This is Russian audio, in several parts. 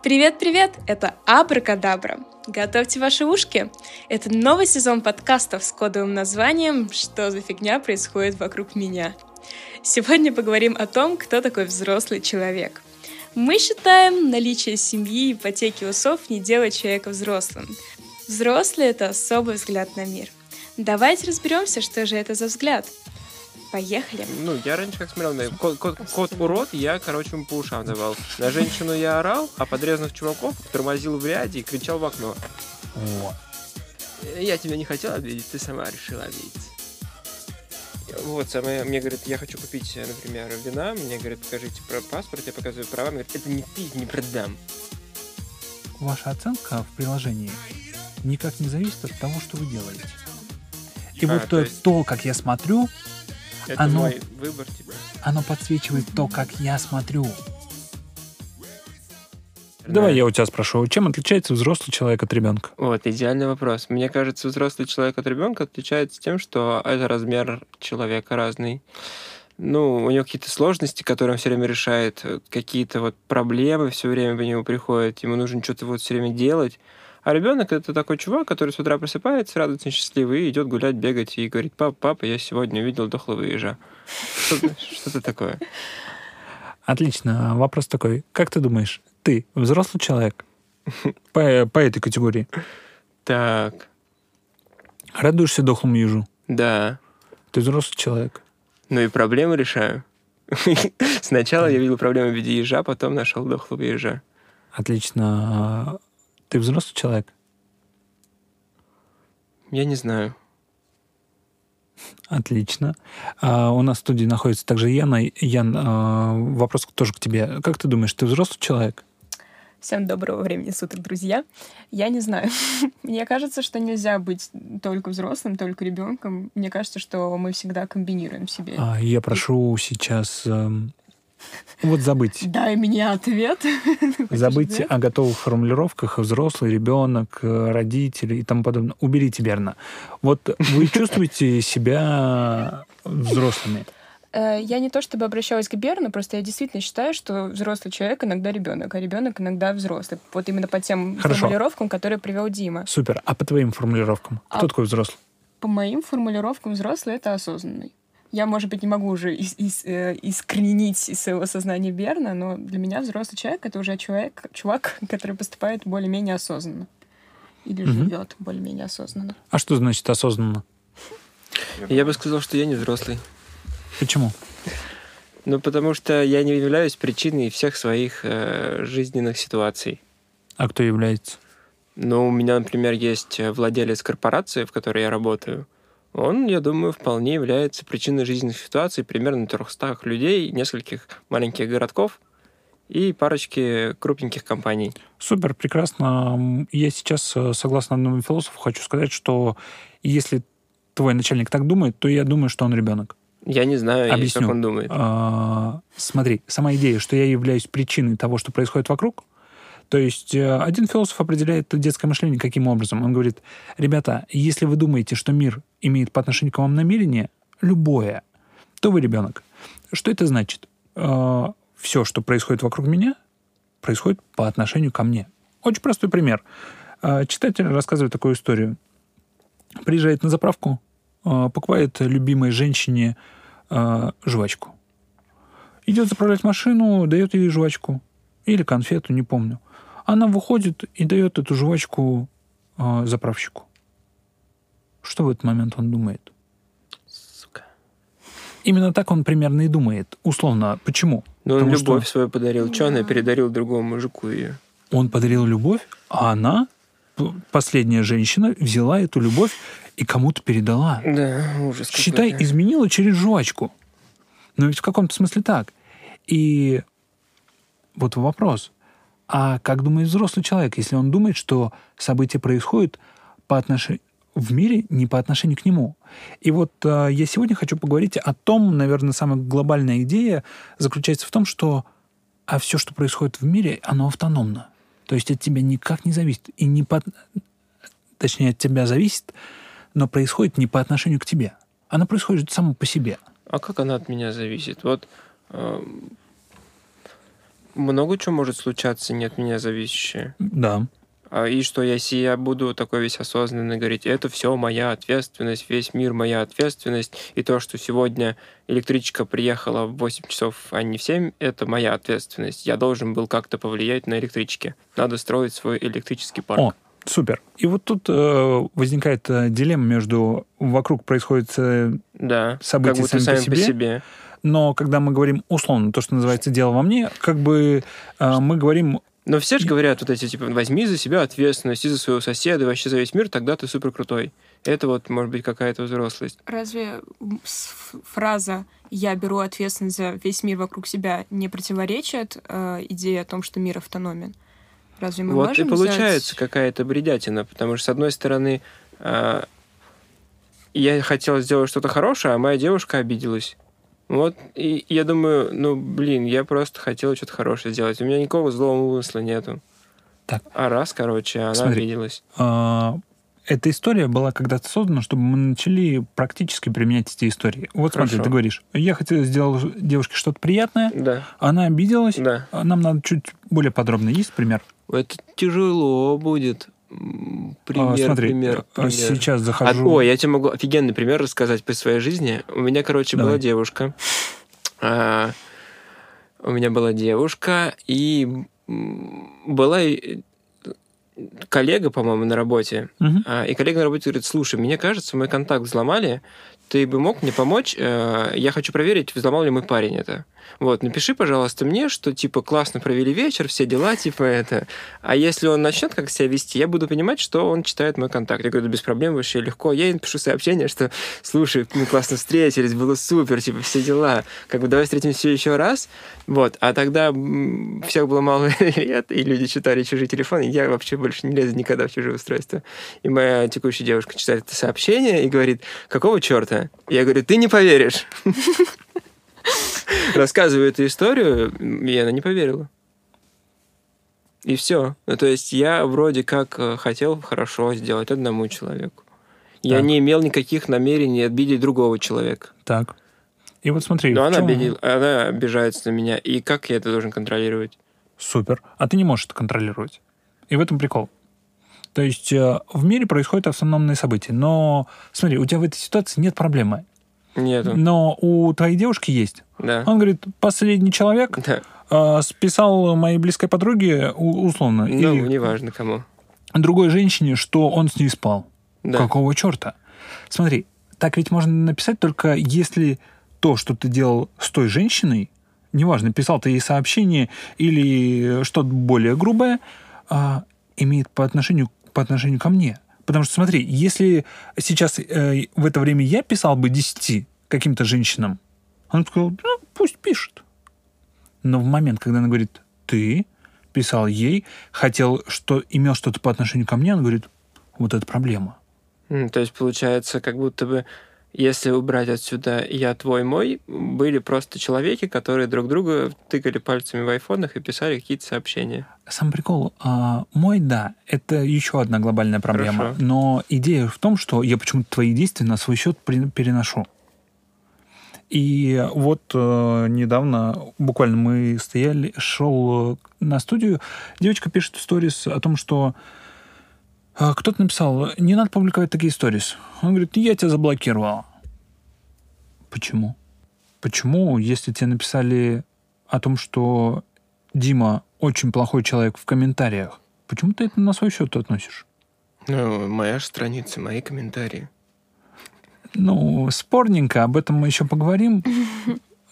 Привет-привет! Это Абракадабра. Готовьте ваши ушки. Это новый сезон подкастов с кодовым названием «Что за фигня происходит вокруг меня?». Сегодня поговорим о том, кто такой взрослый человек. Мы считаем наличие семьи, ипотеки, усов не делает человека взрослым. Взрослый — это особый взгляд на мир. Давайте разберемся, что же это за взгляд. Поехали. Ну, я раньше как смотрел, на кот, кот, кот урод, я, короче, ему по ушам давал. На женщину я орал, а подрезанных чуваков тормозил в ряде и кричал в окно. О, Я тебя не хотел обидеть, ты сама решила обидеться. Вот, самое, мне говорит, я хочу купить, например, вина, мне говорит, покажите про паспорт, я показываю права, мне говорит, это не ты, не продам. ваша оценка в приложении никак не зависит от того, что вы делаете. И А, вот то, есть- то, как я смотрю, Это Оно- мой выбор, типа. оно подсвечивает то, как я смотрю. Давай я у тебя спрошу, чем отличается взрослый человек от ребенка? Вот, идеальный вопрос. Мне кажется, взрослый человек от ребенка отличается тем, что это размер человека разный. Ну, у него какие-то сложности, которые он все время решает, какие-то вот проблемы все время по нему приходят, ему нужно что-то вот все время делать. А ребенок это такой чувак, который с утра просыпается, радостно счастливый, и идет гулять, бегать и говорит, папа, папа, я сегодня увидел дохлого ежа. Что-то такое. Отлично. Вопрос такой. Как ты думаешь, ты взрослый человек по, по этой категории? Так, Радуешься дохлому ежу? да. Ты взрослый человек. Ну и проблемы решаю. Сначала я видел проблему в виде ежа, потом нашел дохлого ежа. Отлично. Ты взрослый человек? Я не знаю. Отлично. А, у нас в студии находится также Яна. Ян, а, вопрос тоже к тебе. Как ты думаешь, ты взрослый человек? Всем доброго времени суток, друзья. Я не знаю. Мне кажется, что нельзя быть только взрослым, только ребенком. Мне кажется, что мы всегда комбинируем себе. А, я прошу сейчас эм, вот забыть. Дай мне ответ. Забыть о готовых формулировках взрослый, ребенок, э, родители и тому подобное. Уберите Берна. Вот вы чувствуете себя взрослыми? Э, Я не то чтобы обращалась к Берну, просто я действительно считаю, что взрослый человек иногда ребенок, а ребенок иногда взрослый. Вот именно по тем Хорошо. формулировкам, которые привел Дима. Супер. А по твоим формулировкам? Кто А- такой взрослый? По моим формулировкам взрослый это осознанный. Я, может быть, не могу уже ис- ис- э, искоренить из своего сознания Берна, но для меня взрослый человек это уже человек, чувак, который поступает более-менее осознанно. Или Мгм. живет более-менее осознанно. А что значит осознанно? Я бы сказал, что я не взрослый. Почему? Ну, потому что я не являюсь причиной всех своих э, жизненных ситуаций. А кто является? Ну, у меня, например, есть э, владелец корпорации, в которой я работаю. Он, я думаю, вполне является причиной жизненных ситуаций примерно 300 людей, нескольких маленьких городков и парочки крупненьких компаний. Супер, прекрасно. Я сейчас, э, согласно одному философу, хочу сказать, что если твой начальник так думает, то я думаю, что он ребенок. Я не знаю, Объясню. как он думает. А, смотри, сама идея, что я являюсь причиной того, что происходит вокруг, то есть э, один философ определяет детское мышление каким образом? Он говорит, ребята, если вы думаете, что мир имеет по отношению к вам намерение, любое, то вы ребенок. Что это значит? Все, что происходит вокруг меня, происходит по отношению ко мне. Очень простой пример. А, Читатель рассказывает такую историю. Приезжает на заправку, покупает любимой женщине жвачку. Идет заправлять машину, дает ей жвачку. Или конфету, не помню. Она выходит и дает эту жвачку а, заправщику. Что в этот момент он думает? Сука. Именно так он примерно и думает. Условно. Почему? Ну, он Потому что- любовь свою подарил. Че она передарил другому мужику ее? Он подарил любовь, а она, последняя женщина, взяла эту любовь и кому-то передала. Да, ужас Считай, какой-то. изменила через жвачку. Но ведь в каком-то смысле так. И вот вопрос. А как думает взрослый человек, если он думает, что события происходят по отношению в мире не по отношению к нему. И вот э, я сегодня хочу поговорить о том, наверное, самая глобальная идея заключается в том, что а все, что происходит в мире, оно автономно. То есть от тебя никак не зависит. И не по... Точнее, от тебя зависит, но происходит не по отношению к тебе. Оно происходит само по себе. А как она от меня зависит? Вот эм, много чего может случаться не от меня зависящее. Да. А, И что, если я буду такой весь осознанный говорить, это все моя ответственность, весь мир моя ответственность, и то, что сегодня электричка приехала в 8 часов, а не в 7, это моя ответственность. Я должен был как-то повлиять на электричке. Надо строить свой электрический парк. О, супер. И вот тут э, возникает э, дилемма между вокруг происходит, э, да, события как будто сами по сами по себе. себе. Но когда мы говорим условно, то, что называется дело во мне, как бы э, мы говорим, Но все же говорят вот эти, типа, возьми за себя ответственность и за своего соседа, и вообще за весь мир, тогда ты супер крутой. Это вот, может быть, какая-то взрослость. Разве фраза «я беру ответственность за весь мир вокруг себя» не противоречит э, идее о том, что мир автономен? Разве мы вот и можем получается взять- какая-то бредятина, потому что, с одной стороны, а, я хотел сделать что-то хорошее, а моя девушка обиделась. Вот, и я думаю, ну, блин, я просто хотел что-то хорошее сделать. У меня никакого злого умысла нету. Так. А раз, короче, она Смотри. обиделась. э, эта история была когда-то создана, чтобы мы начали практически применять эти истории. Вот смотри, Хорошо. ты говоришь, я хотел сделать девушке что-то приятное, Да, она обиделась, да. а нам надо чуть более подробно. Есть пример? Это тяжело будет. Пример, А, смотри, пример, э, пример. сейчас А, захожу... ой, я тебе могу офигенный пример рассказать по своей жизни. У меня, короче, Давай. была девушка. А, у меня была девушка, и была коллега, по-моему, на работе. А, И коллега на работе говорит, слушай, мне кажется, мой контакт взломали, ты бы мог мне помочь? Э, Я хочу проверить, взломал ли мой парень это. Вот, напиши, пожалуйста, мне, что, типа, классно провели вечер, все дела, типа, это. А если он начнет как себя вести, я буду понимать, что он читает мой контакт. Я говорю, да без проблем, вообще легко. Я ей напишу сообщение, что, слушай, мы классно встретились, было супер, типа, все дела. Как бы давай встретимся еще раз. Вот, а тогда всех было мало лет, и люди читали чужие телефоны, и я вообще больше не лезу никогда в чужие устройства. И моя текущая девушка читает это сообщение и говорит, какого черта? Я говорю, ты не поверишь. Рассказываю эту историю, и она не поверила. И все. Ну, то есть я вроде как э, хотел хорошо сделать одному человеку. Я Так. не имел никаких намерений обидеть другого человека. Так. И вот смотри, Но она, чём- обидел, она обижается на меня. И как я это должен контролировать? Супер. А ты не можешь это контролировать. И в этом прикол. То есть э, в мире происходят автономные события. Но смотри, у тебя в этой ситуации нет проблемы. Нету. Но у твоей девушки есть. Да. Он говорит, последний человек Да. э, списал моей близкой подруге, условно, Ну, или неважно кому. другой женщине, что он с ней спал. Да. Какого черта? Смотри, так ведь можно написать только если то, что ты делал с той женщиной, неважно, писал ты ей сообщение или что-то более грубое, а, имеет по отношению, по отношению ко мне. Потому что, смотри, если сейчас э, в это время я писал бы 10 каким-то женщинам, она бы сказала, «Ну, пусть пишет. Но в момент, когда она говорит, ты писал ей, хотел, что имел что-то по отношению ко мне, она говорит, вот это проблема. То есть, получается, как будто бы, если убрать отсюда «я твой, мой», были просто человеки, которые друг друга тыкали пальцами в айфонах и писали какие-то сообщения. Сам прикол, а, мой, да, это еще одна глобальная проблема. Хорошо. Но идея в том, что я почему-то твои действия на свой счет переношу. И вот э, недавно, буквально мы стояли, шел на студию, девочка пишет сторис о том, что э, кто-то написал, не надо публиковать такие сторис. Он говорит, я тебя заблокировал. Почему? Почему, если тебе написали о том, что Дима очень плохой человек в комментариях, почему ты это на свой счет относишь? Ну, моя же страница, мои комментарии. Ну, спорненько, об этом мы еще поговорим.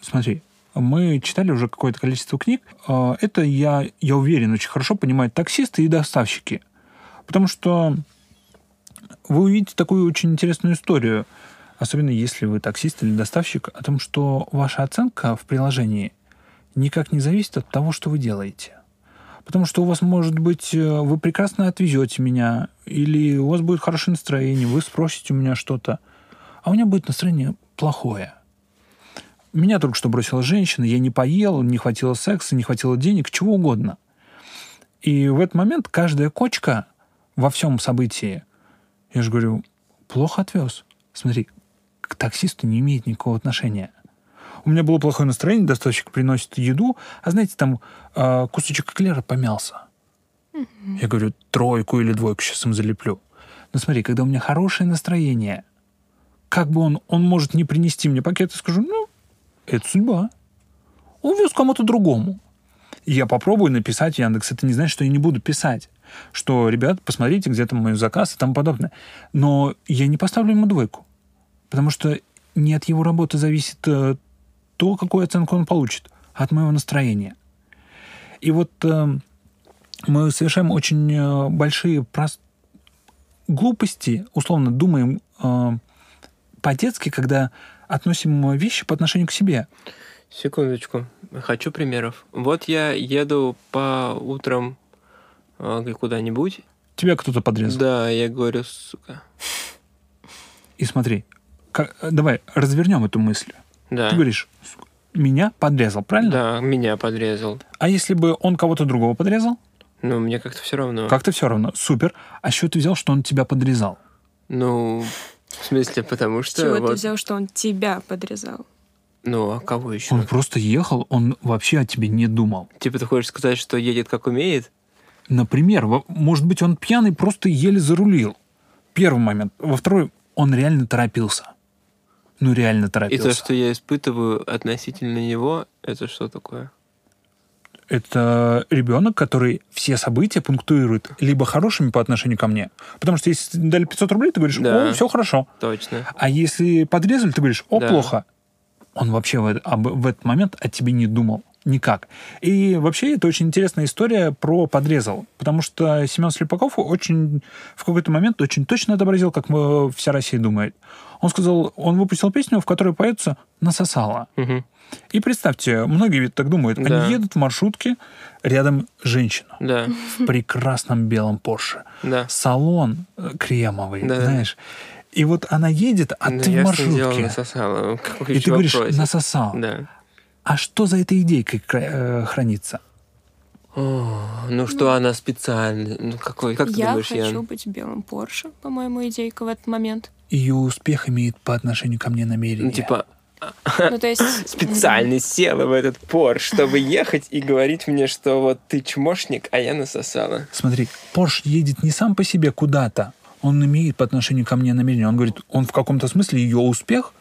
Смотри, мы читали уже какое-то количество книг. А, Это, я, я уверен, очень хорошо понимают таксисты и доставщики. Потому что вы увидите такую очень интересную историю, особенно если вы таксист или доставщик, о том, что ваша оценка в приложении никак не зависит от того, что вы делаете. Потому что у вас, может быть, э, вы прекрасно отвезете меня, или у вас будет хорошее настроение, вы спросите у меня что-то, а у меня будет настроение плохое. Меня только что бросила женщина, я не поел, не хватило секса, не хватило денег, чего угодно. И в этот момент каждая кочка во всем событии, я же говорю, плохо отвез. Смотри, к таксисту не имеет никакого отношения. у меня было плохое настроение, доставщик приносит еду, а знаете, там э, кусочек эклера помялся. Я говорю, тройку или двойку сейчас им залеплю. Но смотри, когда у меня хорошее настроение, как бы он, он может не принести мне пакет, и скажу, ну, это судьба. Он вез кому-то другому. И я попробую написать в Яндекс. Это не значит, что я не буду писать. Что, ребят, посмотрите, где там мой заказ и тому подобное. Но я не поставлю ему двойку. Потому что не от его работы зависит э, то, какую оценку он получит, а от моего настроения. И вот э, мы совершаем очень э, большие прост... глупости, условно думаем э, по-детски, когда относим вещи по отношению к себе. Секундочку. Хочу примеров. Вот я еду по утрам куда-нибудь. Тебя кто-то подрезал. Да, я говорю, сука. И смотри, как- давай развернем эту мысль. Да. Ты говоришь, «Сука, меня подрезал, правильно? Да, меня подрезал. А если бы он кого-то другого подрезал? Ну, мне как-то все равно. Как-то все равно. Супер. А чего ты взял, что он тебя подрезал? Ну, в смысле, потому что... чего ты вот- взял, что он тебя подрезал? Ну, а кого еще? Он просто ехал, он вообще о тебе не думал. Типа ты хочешь сказать, что едет как умеет? Например, может быть, он пьяный просто еле зарулил. Первый момент. Во второй, он реально торопился. Ну, реально И торопился. то, что я испытываю относительно него, это что такое? Это ребенок, который все события пунктуирует либо хорошими по отношению ко мне. Потому что если дали 500 рублей, ты говоришь, Да. о, все хорошо. Точно. А если подрезали, ты говоришь, о, Да. плохо. Он вообще в, об- в этот момент о тебе не думал. Никак. И вообще это очень интересная история про подрезал. Потому что Семен Слепаков очень в какой-то момент очень точно отобразил, как э, вся Россия думает. Он сказал, он выпустил песню, в которой поется «Насосала». Мгм. И представьте, многие ведь так думают. Да. Они едут в маршрутке, рядом женщина Да, в прекрасном белом Порше. да. Салон э, кремовый, Да. знаешь. И вот она едет, а Ну, ты в ясное дело, маршрутке. насосала. Какой И ты говоришь, вопросик? насосал. Да. А что за этой идейкой э, хранится? О, ну что она специально? Ну какой? Как ты я думаешь, хочу Ян? быть белым Порше, по-моему, идейка в этот момент. Ее успех имеет по отношению ко мне намерение. Ну типа Ну, то есть... специально села в этот пор, чтобы ехать и говорить мне, что вот ты чмошник, а я насосала. Смотри, Порш едет не сам по себе куда-то. Он имеет по отношению ко мне намерение. Он говорит, он в каком-то смысле ее успех.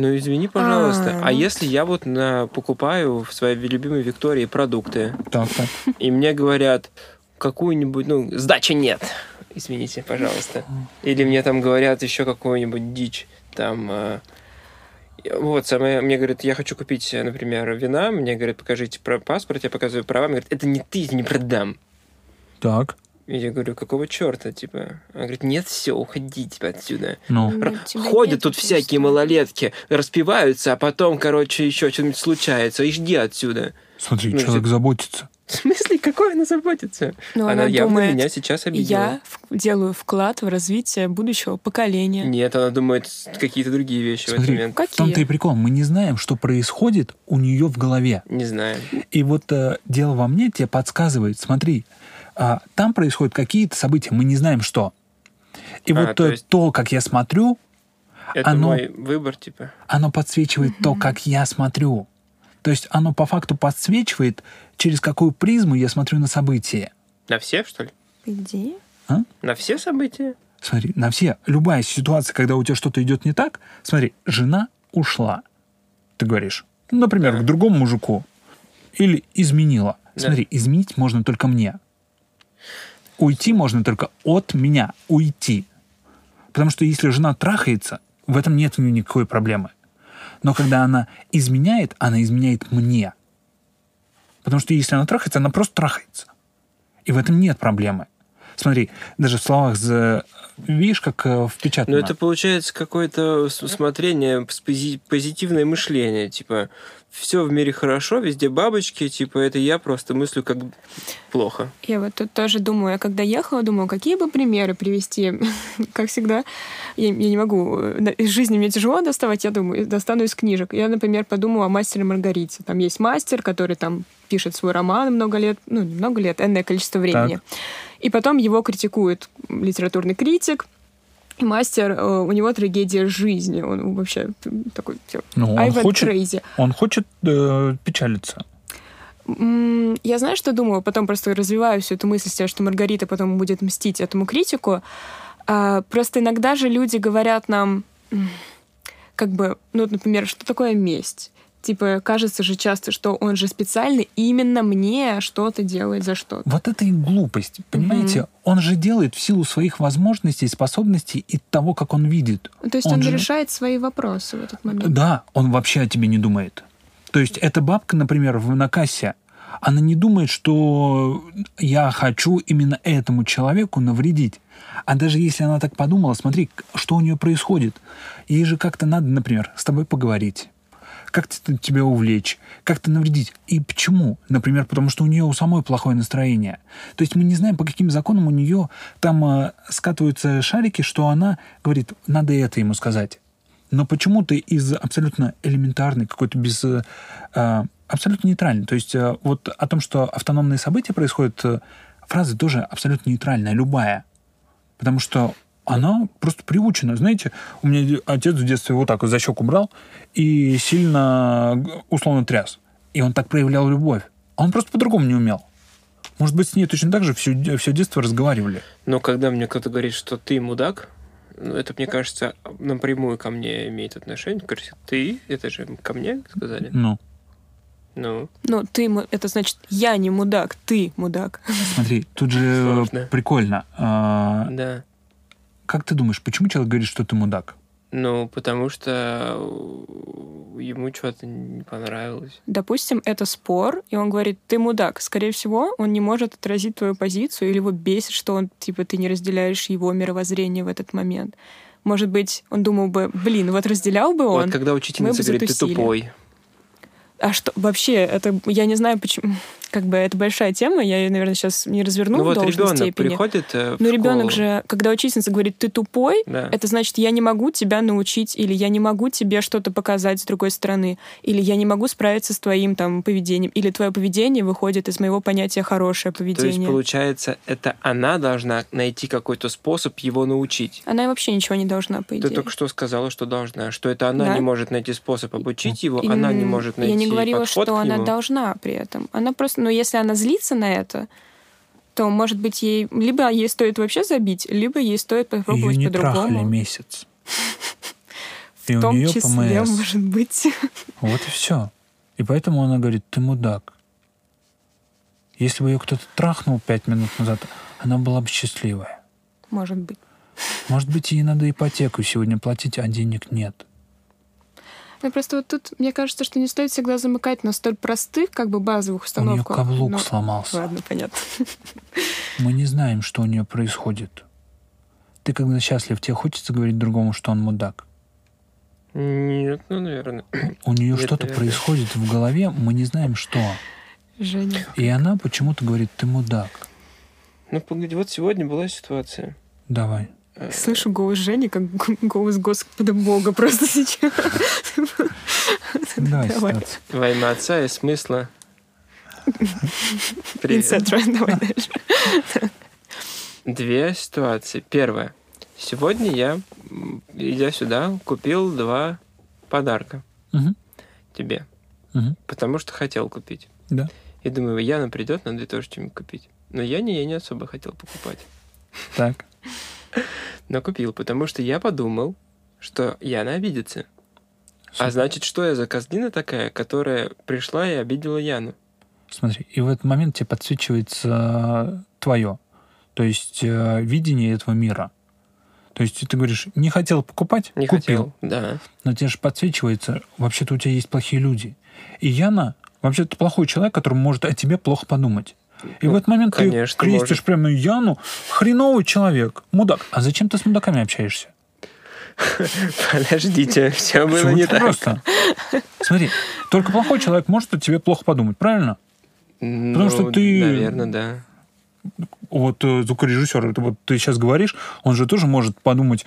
Ну извини, пожалуйста. А, А, если я вот на, покупаю в своей любимой Виктории продукты, Так, так. и мне говорят какую-нибудь, ну, сдачи нет. Извините, пожалуйста. Или мне там говорят еще какую-нибудь дичь, там... э, вот, самое, мне говорят, я хочу купить, э, например, вина, мне говорят, покажите про паспорт, я показываю права, мне говорят, это не ты, не продам. Так. Я говорю, какого черта, типа? Она говорит, нет, все, уходи, типа, отсюда. Ну, Р- Ходят нет тут этой всякие малолетки, распиваются, а потом, короче, еще что-нибудь случается. И жди отсюда. смотри, Ну, человек типа- заботится. В смысле, какой она заботится? Ну, она она явно думает, меня сейчас обидела. Я в- делаю вклад в развитие будущего поколения. Нет, она думает какие-то другие вещи в этот Смотри, момент. в том-то и Какие? прикол. Мы не знаем, что происходит у нее в голове. Не знаю. И вот э, дело во мне тебе подсказывает, смотри, а, там происходят какие-то события, мы не знаем что. И А, вот то есть- то, как я смотрю, Это Оно- мой выбор, типа. оно подсвечивает то, как я смотрю. То есть оно по факту подсвечивает, через какую призму я смотрю на события. На все, что ли? Где? На все события? Смотри, на все, любая ситуация, когда у тебя что-то идет не так, смотри, жена ушла. Ты говоришь, например, Да. к другому мужику. Или изменила. Да. Смотри, изменить можно только мне. Уйти можно только от меня. Уйти. Потому что если жена трахается, в этом нет у нее никакой проблемы. Но когда она изменяет, она изменяет мне. Потому что если она трахается, она просто трахается. И в этом нет проблемы. Смотри, даже в словах за... Видишь, как э, Ну, впечатано? это получается какое-то смотрение, позитивное мышление. Типа, все в мире хорошо, везде бабочки, типа, это я просто мыслю как плохо. Я вот тут тоже думаю, я когда ехала, думаю, какие бы примеры привести. Как всегда, я, я не могу. э, Из жизни мне тяжело доставать, я думаю, достану из книжек. Я, например, подумала о мастере Маргарите. Там есть мастер, который там пишет свой роман много лет, ну, не много лет, энное количество времени. И потом его критикует литературный критик, мастер, э, у него трагедия жизни. Он вообще такой ну, он хочет, Крейзи. Он хочет э, печалиться. Я знаю, что думаю, потом просто развиваю всю эту мысль, что Маргарита потом будет мстить этому критику. А, Просто иногда же люди говорят нам, как бы, ну, например, что такое месть? Типа, кажется же часто, что он же специально именно мне что-то делает за что-то. Вот это и глупость, понимаете? Он же делает в силу своих возможностей, способностей и того, как он видит. То есть он, же- решает свои вопросы в этот момент. Да, он вообще о тебе не думает. То есть эта бабка, например, в, на кассе, она не думает, что я хочу именно этому человеку навредить. А даже если она так подумала, смотри, что у нее происходит. Ей же как-то надо, например, с тобой поговорить, как-то тебя увлечь, как-то навредить. И почему? Например, потому что у нее у самой плохое настроение. То есть мы не знаем, по каким законам у нее там э, скатываются шарики, что она говорит, надо это ему сказать. Но почему-то из абсолютно элементарной, какой-то без... э, э, абсолютно нейтральной. То есть э, вот о том, что автономные события происходят, э, фраза тоже абсолютно нейтральная, любая. Потому что она просто приучена. Знаете, у меня отец в детстве вот так вот за щеку брал и сильно условно тряс. И он так проявлял любовь. А он просто по-другому не умел. Может быть, с ней точно так же все, все детство разговаривали. Но когда мне кто-то говорит, что ты мудак, ну, это, мне кажется, напрямую ко мне имеет отношение. Говорит, ты? Это же ко мне сказали? Ну, Ну, Ну, ты, это значит, я не мудак, ты мудак. смотри, тут же Сложно. прикольно. А, да. Как ты думаешь, почему человек говорит, что ты мудак? Ну, потому что э, ему что-то не понравилось. Допустим, это спор, и он говорит, ты мудак. Скорее всего, он не может отразить твою позицию, или его бесит, что он, типа, ты не разделяешь его мировоззрение в этот момент. Может быть, он думал бы, блин, вот разделял бы он, вот когда мы учительница бы говорит, ты тупой. А что вообще, это я не знаю, почему. Как бы это большая тема, я ее, наверное, сейчас не разверну Ну, в вот должной ребенок степени. приходит э, в Но ребенок школу. же, когда учительница говорит, ты тупой, Да. это значит, я не могу тебя научить, или я не могу тебе что-то показать с другой стороны, или я не могу справиться с твоим там поведением, или твое поведение выходит из моего понятия хорошее То есть, поведение. получается, это она должна найти какой-то способ его научить. Она вообще ничего не должна, по Ты идее. только что сказала, что должна, что это она Да. не может найти способ обучить его, И, она не может найти говорила, что она должна при этом. Она просто, ну, если она злится на это, то, может быть, ей либо ей стоит вообще забить, либо ей стоит Ее попробовать не трахали по-другому. месяц. И В у том нее числе, ПМС. может быть. Вот и все. И поэтому она говорит, ты мудак. Если бы ее кто-то трахнул пять минут назад, она была бы счастливая. Может быть. Может быть, ей надо ипотеку сегодня платить, а денег нет. Ну, просто вот тут, мне кажется, что не стоит всегда замыкать на столь простых, как бы базовых У нее установках. каблук Но- сломался. Ладно, понятно. Мы не знаем, что у нее происходит. Ты, когда счастлив, тебе хочется говорить другому, что он мудак. Нет, ну, наверное. У нее Нет, что-то происходит в голове, мы не знаем, что. Женя. И она почему-то говорит, ты мудак. Ну, погоди, вот сегодня была ситуация. Давай. Слышу голос Жени, как голос Господа Бога просто сейчас. Во имя отца и смысла. Привет. Инсетра, давай дальше. Две ситуации. Первая. Сегодня я, идя сюда, купил два подарка тебе, потому что хотел купить. Да. И думаю, Яна придет, надо ей тоже что-нибудь купить. Но я не, я не особо хотел покупать. Так. Но купил, потому что я подумал, что Яна обидится. А Супер. значит, что я за козлина такая, которая пришла и обидела Яну? Смотри, и в этот момент тебе подсвечивается твое, то есть э, видение этого мира. То есть ты говоришь, не хотел покупать, Не купил. хотел. Да. Но тебе же подсвечивается, вообще-то у тебя есть плохие люди. И Яна, вообще-то плохой человек, который может о тебе плохо подумать. И Ну, в этот момент конечно, ты крестишь может. прямо Яну, хреновый человек, мудак. А зачем ты с мудаками общаешься? Подождите, все было не так. просто. Смотри, только плохой человек может о тебе плохо подумать, правильно? Потому что ты- Наверное, да. Вот э, звукорежиссер, вот ты сейчас говоришь, он же тоже может подумать,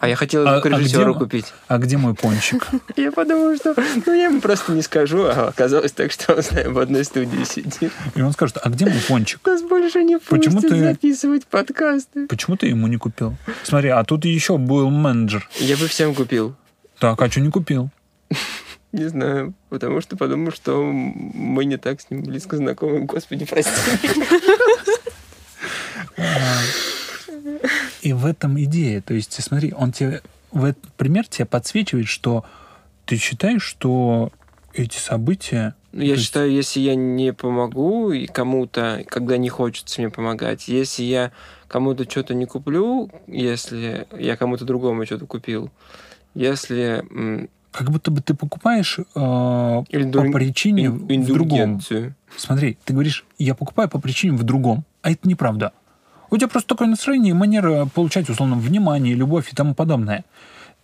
А я хотел А- а звукорежиссера где- купить. А где мой пончик? Я подумал, что ну, я ему просто не скажу, а оказалось так, что он с нами в одной студии сидит. И он скажет, а где мой пончик? Нас больше не Почему ты- записывать подкасты. Почему ты ему не купил? Смотри, а тут еще был менеджер. Я бы всем купил. Так, а что не купил? Не знаю, потому что подумал, что мы не так с ним близко знакомы. Господи, прости. И в этом идея. То есть, смотри, он тебе в этот пример тебе подсвечивает, что ты считаешь, что эти события... Ну, я есть- считаю, если я не помогу и кому-то, когда не хочется мне помогать, если я кому-то что-то не куплю, если я кому-то другому что-то купил, если Как будто бы ты покупаешь э, Или по причине ин- в другом. Смотри, ты говоришь, я покупаю по причине в другом. А это неправда. У тебя просто такое настроение и манера получать, условно, внимание, любовь и тому подобное.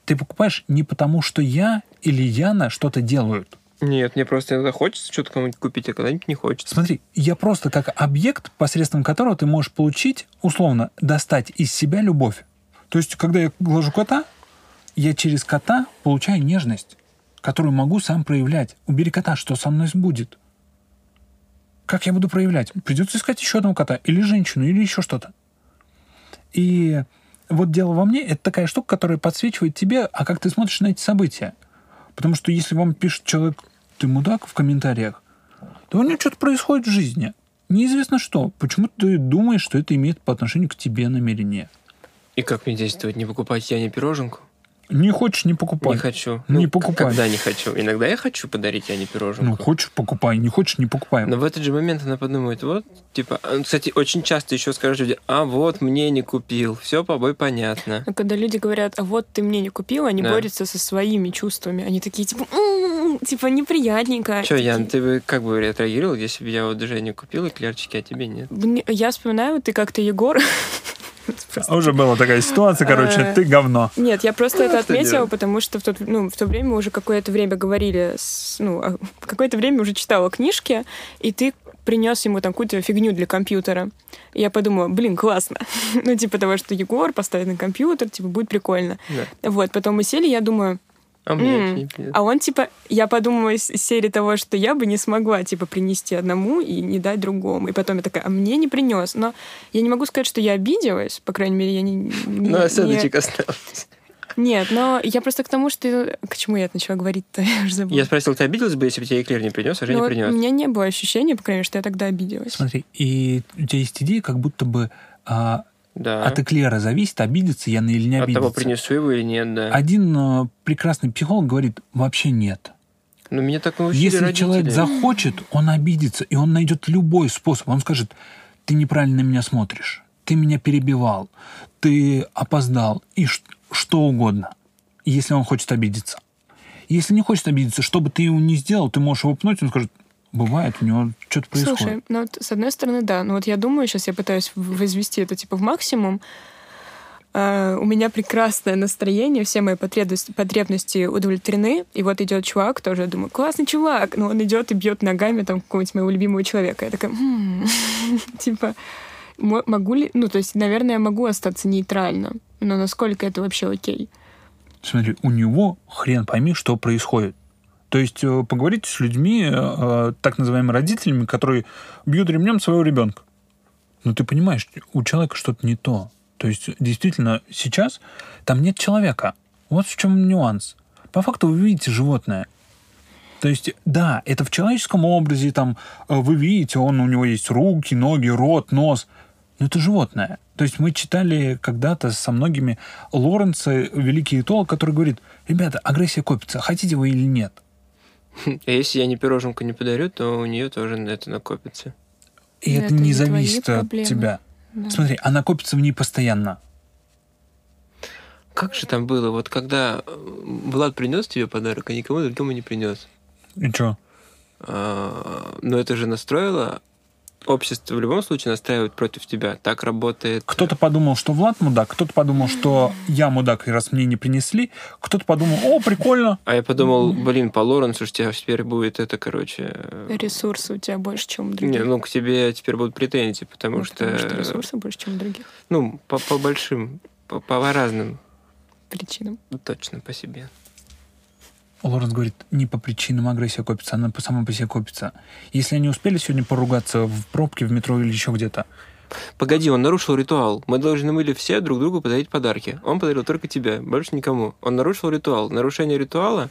Ты покупаешь не потому, что я или Яна что-то делают. Нет, мне просто иногда хочется что-то кому-нибудь купить, а когда-нибудь не хочется. Смотри, я просто как объект, посредством которого ты можешь получить, условно, достать из себя любовь. То есть, когда я глажу кота, я через кота получаю нежность, которую могу сам проявлять. Убери кота, что со мной будет? Как я буду проявлять? Придется искать еще одного кота, или женщину, или еще что-то. И вот дело во мне, это такая штука, которая подсвечивает тебе, а как ты смотришь на эти события. Потому что если вам пишет человек, ты мудак в комментариях, то у него что-то происходит в жизни. Неизвестно что. Почему ты думаешь, что это имеет по отношению к тебе намерение? И как мне действовать? Не покупать я не пироженку? Не хочешь, не покупай. Не хочу. Не Ну, покупай. Когда не хочу. Иногда я хочу подарить я не пироженку. Ну, хочешь, покупай. Не хочешь, не покупай. Но в этот же момент она подумает, вот, типа, а, кстати, очень часто еще скажут люди, а вот мне не купил, все побой понятно. А когда люди говорят, а вот ты мне не купил, они Да. борются со своими чувствами. Они такие, типа, «М, типа неприятненько. Че, Ян, ты бы как бы отреагировал, если бы я вот Жене купил эклерчики, а тебе нет? «Мне- Я вспоминаю, ты как-то, Егор... А Уже была такая ситуация, короче, Э, ты говно. Нет, я просто это отметила, потому что в, тот, ну, в то время мы уже какое-то время говорили, с- ну, а, какое-то время уже читала книжки, и ты принес ему там какую-то фигню для компьютера. И я подумала, блин, классно. ну, типа того, что Егор поставит на компьютер, типа, будет прикольно. Да. Вот, потом мы сели, я думаю, А мне не придет. а он, типа, я подумала из серии того, что я бы не смогла, типа, принести одному и не дать другому. И потом я такая, а мне не принес. Но я не могу сказать, что я обиделась, по крайней мере, я не... не- Ну, не- осадочек остался. Нет, но я просто к тому, что... К чему я начала говорить-то? Я уже забыла. Я спросил, ты обиделась бы, если бы тебе эклер не принес, а Женя Ну, вот принес? У меня не было ощущения, по крайней мере, что я тогда обиделась. Смотри, и у тебя есть идея, как будто бы а, Да. от эклера зависит, обидится я или не От обидится. того, принесу его или нет, да. Один э, прекрасный психолог говорит, вообще нет. Но меня так научили Если родители. человек захочет, он обидится, и он найдет любой способ. Он скажет, ты неправильно на меня смотришь, ты меня перебивал, ты опоздал, и что угодно, если он хочет обидеться. Если не хочет обидеться, что бы ты ему ни сделал, ты можешь его пнуть, он скажет, бывает, у него что-то происходит. Слушай, ну вот с одной стороны, да. Но вот я думаю, сейчас я пытаюсь возвести это типа в максимум. А, у меня прекрасное настроение, все мои потребности, потребности удовлетворены. И вот идет чувак, тоже я думаю, классный чувак, но он идет и бьет ногами там какого-нибудь моего любимого человека. Я такая, «М, типа, мо- могу ли, ну, то есть, наверное, я могу остаться нейтрально, но насколько это вообще окей? Смотри, у него хрен пойми, что происходит. То есть э, поговорите с людьми, э, так называемыми родителями, которые бьют ремнем своего ребенка. Но ты понимаешь, у человека что-то не то. То есть действительно сейчас там нет человека. Вот в чем нюанс. По факту вы видите животное. То есть, да, это в человеческом образе, там, э, вы видите, он, у него есть руки, ноги, рот, нос, но это животное. То есть мы читали когда-то со многими Лоренца, великий этолог, который говорит, ребята, агрессия копится, хотите вы или нет? А если я не пироженку не подарю, то у нее тоже на это накопится. И это, это не зависит от проблемы. тебя. Да. Смотри, она копится в ней постоянно. Как же там было? Вот когда э, Влад принес тебе подарок, а никому другому не принес. И что? А, Но это же настроило общество в любом случае настраивает против тебя. Так работает. Кто-то подумал, что Влад мудак, кто-то подумал, что я мудак, и раз мне не принесли, кто-то подумал, о, прикольно. А я подумал, блин, по Лоренсу у тебя теперь будет это, короче... э, Ресурсы у тебя больше, чем у Не, других. ну к тебе теперь будут претензии, потому Ну, что... потому что ресурсы больше, чем у других. Ну, по, по большим, по, по разным причинам. Точно по себе. Лоренс говорит, не по причинам агрессия копится, она по- сама по себе копится. Если они успели сегодня поругаться в пробке, в метро или еще где-то, Погоди, он нарушил ритуал. Мы должны были все друг другу подарить подарки. Он подарил только тебе, больше никому. Он нарушил ритуал. Нарушение ритуала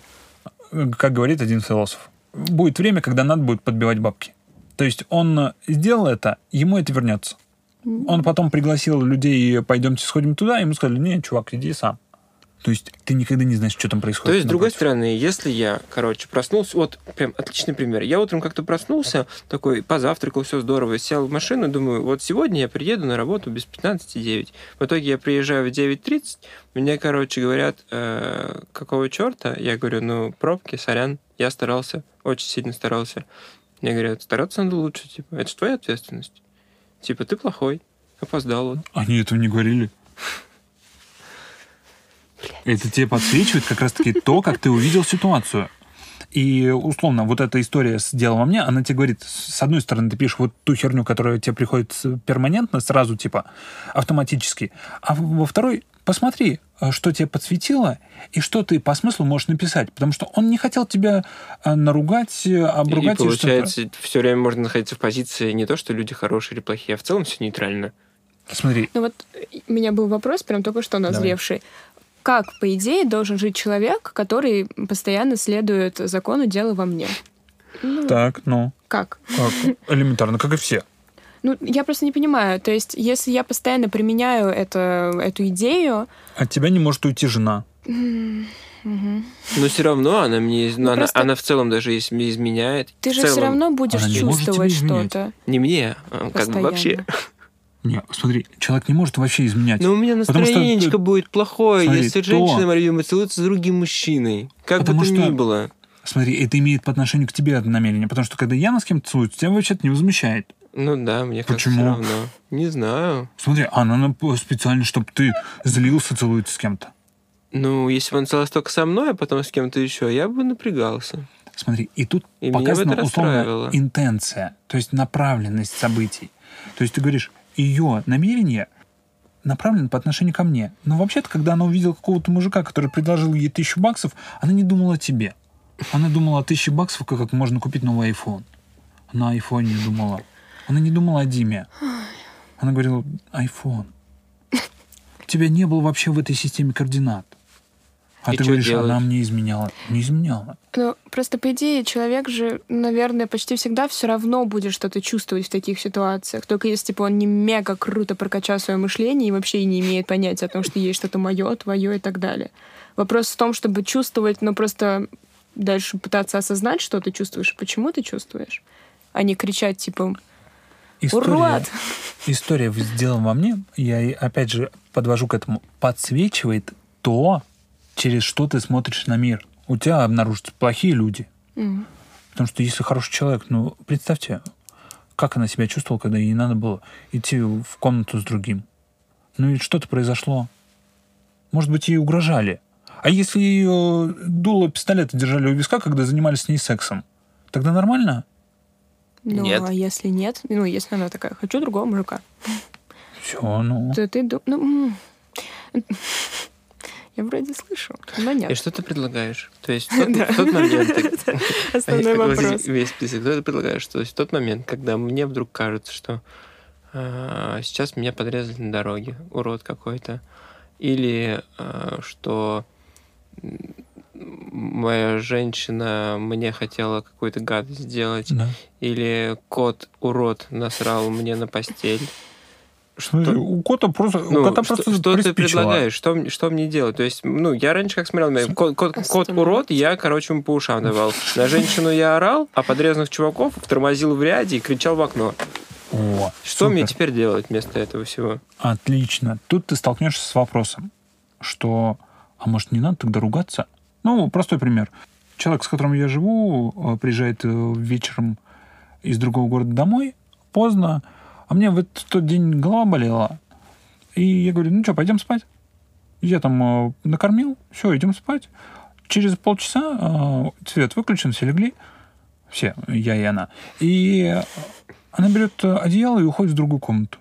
как говорит один философ, будет время, когда надо будет подбивать бабки. То есть он сделал это, ему это вернется. Он потом пригласил людей, пойдемте сходим туда, ему сказали, не, чувак, иди сам. То есть ты никогда не знаешь, что там происходит. То есть, с другой стороны, если я, короче, проснулся, вот прям отличный пример. Я утром как-то проснулся, такой, позавтракал, все здорово, сел в машину, думаю, вот сегодня я приеду на работу без 15,9. В итоге я приезжаю в 9.30, мне, короче, говорят, «Э, какого черта? Я говорю, ну, пробки, сорян, я старался, очень сильно старался. Мне говорят, стараться надо лучше, типа, это же твоя ответственность. Типа, ты плохой, опоздал вот. Они этого не говорили. Это тебе подсвечивает как раз-таки то, как ты увидел ситуацию. И, условно, вот эта история с делом во мне, она тебе говорит, с одной стороны, ты пишешь вот ту херню, которая тебе приходит перманентно, сразу, типа, автоматически. А во второй, посмотри, а, что тебе подсветило, и что ты по смыслу можешь написать. Потому что он не хотел тебя а, наругать, э, обругать И что-то. получается, все время можно находиться в позиции не то, что люди хорошие или плохие, а в целом все нейтрально. Смотри, Ну вот э, у меня был вопрос, прям только что назревший. Как, по идее, должен жить человек, который постоянно следует закону «дело во мне»? Ну, так, ну, как? как? элементарно, как и все. Ну, я просто не понимаю. То есть, если я постоянно применяю это, эту идею, От тебя не может уйти жена. Но все равно она мне, ну, она, просто- она в целом даже изменяет. ты в же целом, все равно будешь она чувствовать что-то. Не мне, а как бы вообще. Не, смотри, человек не может вообще изменять. Но у меня что настроение ты- будет плохое, Смотри, если то- женщина, моя любимая, целуется с другим мужчиной. Как Потому бы то ни что- было. Смотри, это имеет по отношению к тебе это намерение. Потому что когда я с кем-то целуюсь, тебя вообще это не возмущает. Ну да, мне Почему? все равно. Не знаю. Смотри, она на- специально, чтобы ты злился, целуется с кем-то. Ну, если бы он целовался только со мной, а потом с кем-то еще, я бы напрягался. Смотри, и тут И показана условно интенция, то есть направленность событий. То есть ты говоришь, ее намерение направлено по отношению ко мне. Но вообще-то, когда она увидела какого-то мужика, который предложил ей тысячу баксов, она не думала о тебе. Она думала о тысяче баксов, как, можно купить новый iPhone. Она о айфоне не думала. Она не думала о Диме. Она говорила, iPhone. Тебя не было вообще в этой системе координат. А И ты говоришь, делать? она мне изменяла. Не изменяла. Ну, просто по идее человек же, наверное, почти всегда все равно будет что-то чувствовать в таких ситуациях. Только если типа он не мега круто прокачал свое мышление и вообще и не имеет понятия о том, что есть что-то мое, твое и так далее. Вопрос в том, чтобы чувствовать, но просто дальше пытаться осознать, что ты чувствуешь и почему ты чувствуешь, а не кричать типа «Урод!» История сделана во мне, я опять же подвожу к этому, подсвечивает то, через что ты смотришь на мир. У тебя обнаружатся плохие люди. Мгм. Потому что если хороший человек, ну, представьте, как она себя чувствовала, когда ей надо было идти в комнату с другим. Ну и что-то произошло. Может быть, ей угрожали. А если ее дуло пистолета держали у виска, когда занимались с ней сексом, тогда нормально? Ну, Нет. а если нет, ну, если она такая «хочу другого мужика», Все, ну... то ты... ду- Ну. Я вроде слышу, но И нет. что ты предлагаешь? То есть в тот, в тот момент... Основной вопрос. Весь список. Что ты предлагаешь? То есть в тот момент, когда мне вдруг кажется, что а, сейчас меня подрезали на дороге, урод какой-то, или а, что моя женщина мне хотела какую-то гадость сделать, Да. или кот урод насрал мне на постель. Смотри, у кота просто, у Ну, кота что, просто что ты предлагаешь? Что, что мне делать? То есть, ну, я раньше как смотрел, См- кот, кот, кот урод, я, короче, ему по ушам давал. На женщину я орал, а подрезанных чуваков тормозил в ряде и кричал в окно. О, Что мне супер. теперь делать вместо этого всего? Отлично. Тут ты столкнешься с вопросом, что, а может, не надо тогда ругаться? Ну, простой пример. Человек, с которым я живу, э, приезжает э, вечером из другого города домой, поздно, а мне в этот тот день голова болела. И я говорю, ну что, пойдем спать? Я там э, накормил, все, идем спать. Через полчаса э, свет выключен, все легли. Все, я и она. И она берет одеяло и уходит в другую комнату.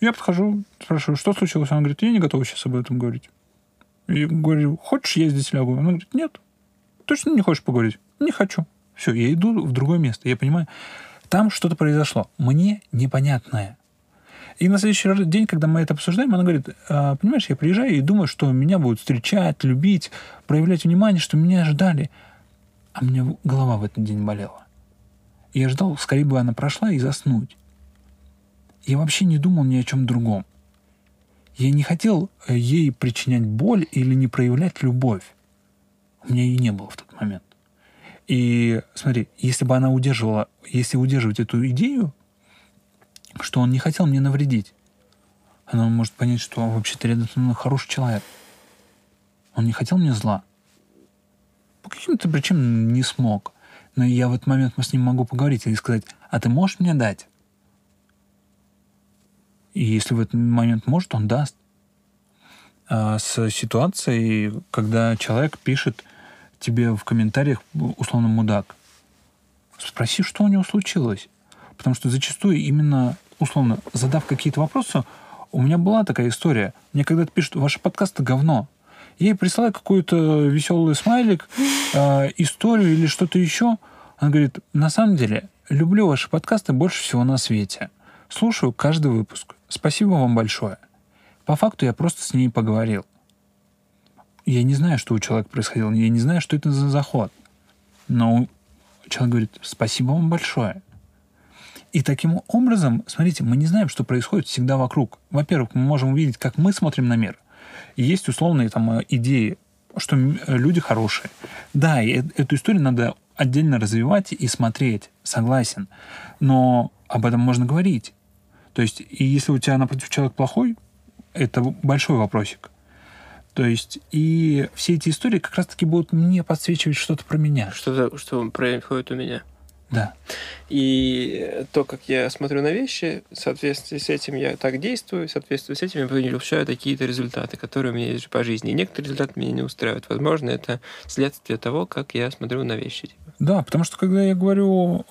Я подхожу, спрашиваю, что случилось? Она говорит, я не готова сейчас об этом говорить. Я говорю, хочешь, я здесь лягу? Она говорит, нет. Точно не хочешь поговорить? Не хочу. Все, я иду в другое место. Я понимаю, там что-то произошло. Мне непонятное. И на следующий день, когда мы это обсуждаем, она говорит, «А, понимаешь, я приезжаю и думаю, что меня будут встречать, любить, проявлять внимание, что меня ждали. А мне голова в этот день болела. Я ждал, скорее бы она прошла и заснуть. Я вообще не думал ни о чем другом. Я не хотел э, ей причинять боль или не проявлять любовь. У меня ее не было в тот момент. И смотри, если бы она удерживала, если удерживать эту идею, что он не хотел мне навредить, она может понять, что вообще-то рядом со мной хороший человек. Он не хотел мне зла. По каким-то причинам не смог. Но я в этот момент мы с ним могу поговорить и сказать, а ты можешь мне дать? И если в этот момент может, он даст. А с ситуацией, когда человек пишет тебе в комментариях условно мудак, спроси, что у него случилось. Потому что зачастую именно, условно, задав какие-то вопросы, у меня была такая история. Мне когда-то пишут, ваши подкасты говно. Я ей присылаю какой-то веселый смайлик, э, историю или что-то еще. Она говорит, на самом деле, люблю ваши подкасты больше всего на свете. Слушаю каждый выпуск. Спасибо вам большое. По факту я просто с ней поговорил. Я не знаю, что у человека происходило, я не знаю, что это за заход. Но человек говорит, спасибо вам большое. И таким образом, смотрите, мы не знаем, что происходит всегда вокруг. Во-первых, мы можем увидеть, как мы смотрим на мир. Есть условные там идеи, что люди хорошие. Да, и эту историю надо отдельно развивать и смотреть, согласен. Но об этом можно говорить. То есть, и если у тебя напротив человек плохой, это большой вопросик. То есть, и все эти истории как раз-таки будут мне подсвечивать что-то про меня. Что, что происходит у меня. Да. И то, как я смотрю на вещи, в соответствии с этим я так действую, в соответствии с этим я получаю такие-то результаты, которые у меня есть по жизни. И некоторые результаты меня не устраивают. Возможно, это следствие того, как я смотрю на вещи. Да, потому что когда я говорю,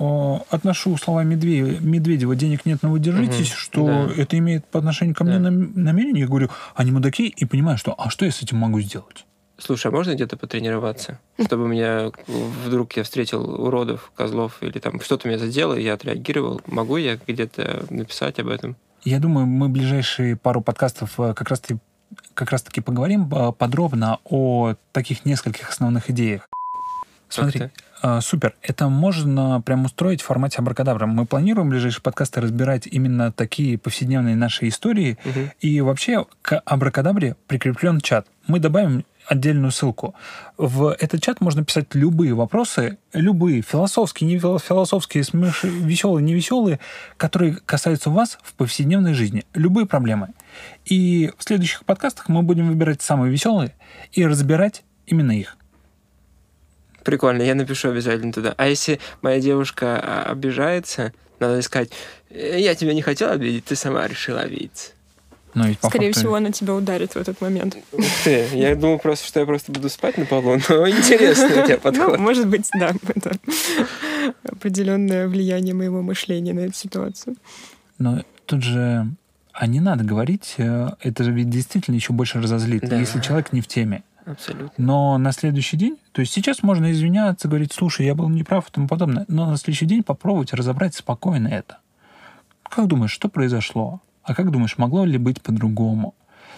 отношу слова Медведева, Медведева «денег нет, но вы держитесь», угу, что да. это имеет по отношению ко мне да. намерение, я говорю, они мудаки, и понимаю, что а что я с этим могу сделать? Слушай, а можно где-то потренироваться? Чтобы меня вдруг я встретил уродов, козлов, или там что-то меня задело, и я отреагировал. Могу я где-то написать об этом? Я думаю, мы ближайшие пару подкастов э, как раз-таки как раз-таки поговорим э, подробно о таких нескольких основных идеях. Смотри, э, супер. Это можно прям устроить в формате абракадабра. Мы планируем ближайшие подкасты разбирать именно такие повседневные наши истории. Угу. И вообще к абракадабре прикреплен чат. Мы добавим отдельную ссылку. В этот чат можно писать любые вопросы, любые, философские, не философские, смеш... веселые, не веселые, которые касаются вас в повседневной жизни. Любые проблемы. И в следующих подкастах мы будем выбирать самые веселые и разбирать именно их. Прикольно, я напишу обязательно туда. А если моя девушка а, обижается, надо сказать, «Э, я тебя не хотел обидеть, ты сама решила обидеться. Но ведь Скорее факту... всего, она тебя ударит в этот момент. Ух ты, я думал просто, что я просто буду спать на полу, но интересно у тебя подход. Ну, может быть, да, это определенное влияние моего мышления на эту ситуацию. Но тут же а не надо говорить, э, это же ведь действительно еще больше разозлит, да. если человек не в теме. Абсолютно. Но на следующий день, то есть сейчас можно извиняться, говорить, слушай, я был неправ и тому подобное, но на следующий день попробовать разобрать спокойно это. Как думаешь, что произошло? А как думаешь, могло ли быть по-другому?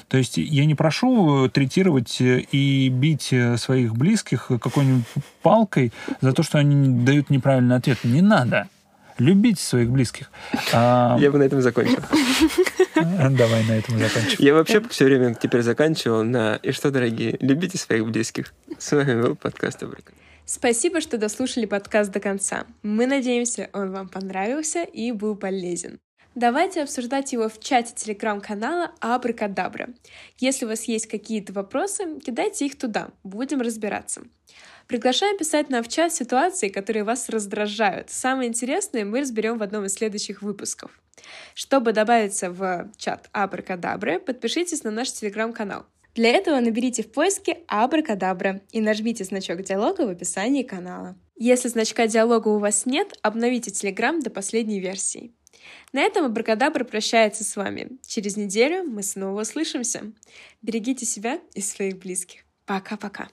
То есть я не прошу третировать и бить своих близких какой-нибудь палкой за то, что они дают неправильный ответ. Не надо. Любите своих близких. А... Я бы на этом закончил. Давай на этом закончим. Я вообще все время теперь заканчивал на «И что, дорогие, любите своих близких». С вами был подкаст «Абрика». Спасибо, что дослушали подкаст до конца. Мы надеемся, он вам понравился и был полезен. Давайте обсуждать его в чате телеграм-канала Абракадабра. Если у вас есть какие-то вопросы, кидайте их туда, будем разбираться. Приглашаю писать нам в чат ситуации, которые вас раздражают. Самое интересное мы разберем в одном из следующих выпусков. Чтобы добавиться в чат Абракадабры, подпишитесь на наш телеграм-канал. Для этого наберите в поиске Абракадабра и нажмите значок диалога в описании канала. Если значка диалога у вас нет, обновите Телеграм до последней версии. На этом Абракадабра прощается с вами. Через неделю мы снова услышимся. Берегите себя и своих близких. Пока-пока.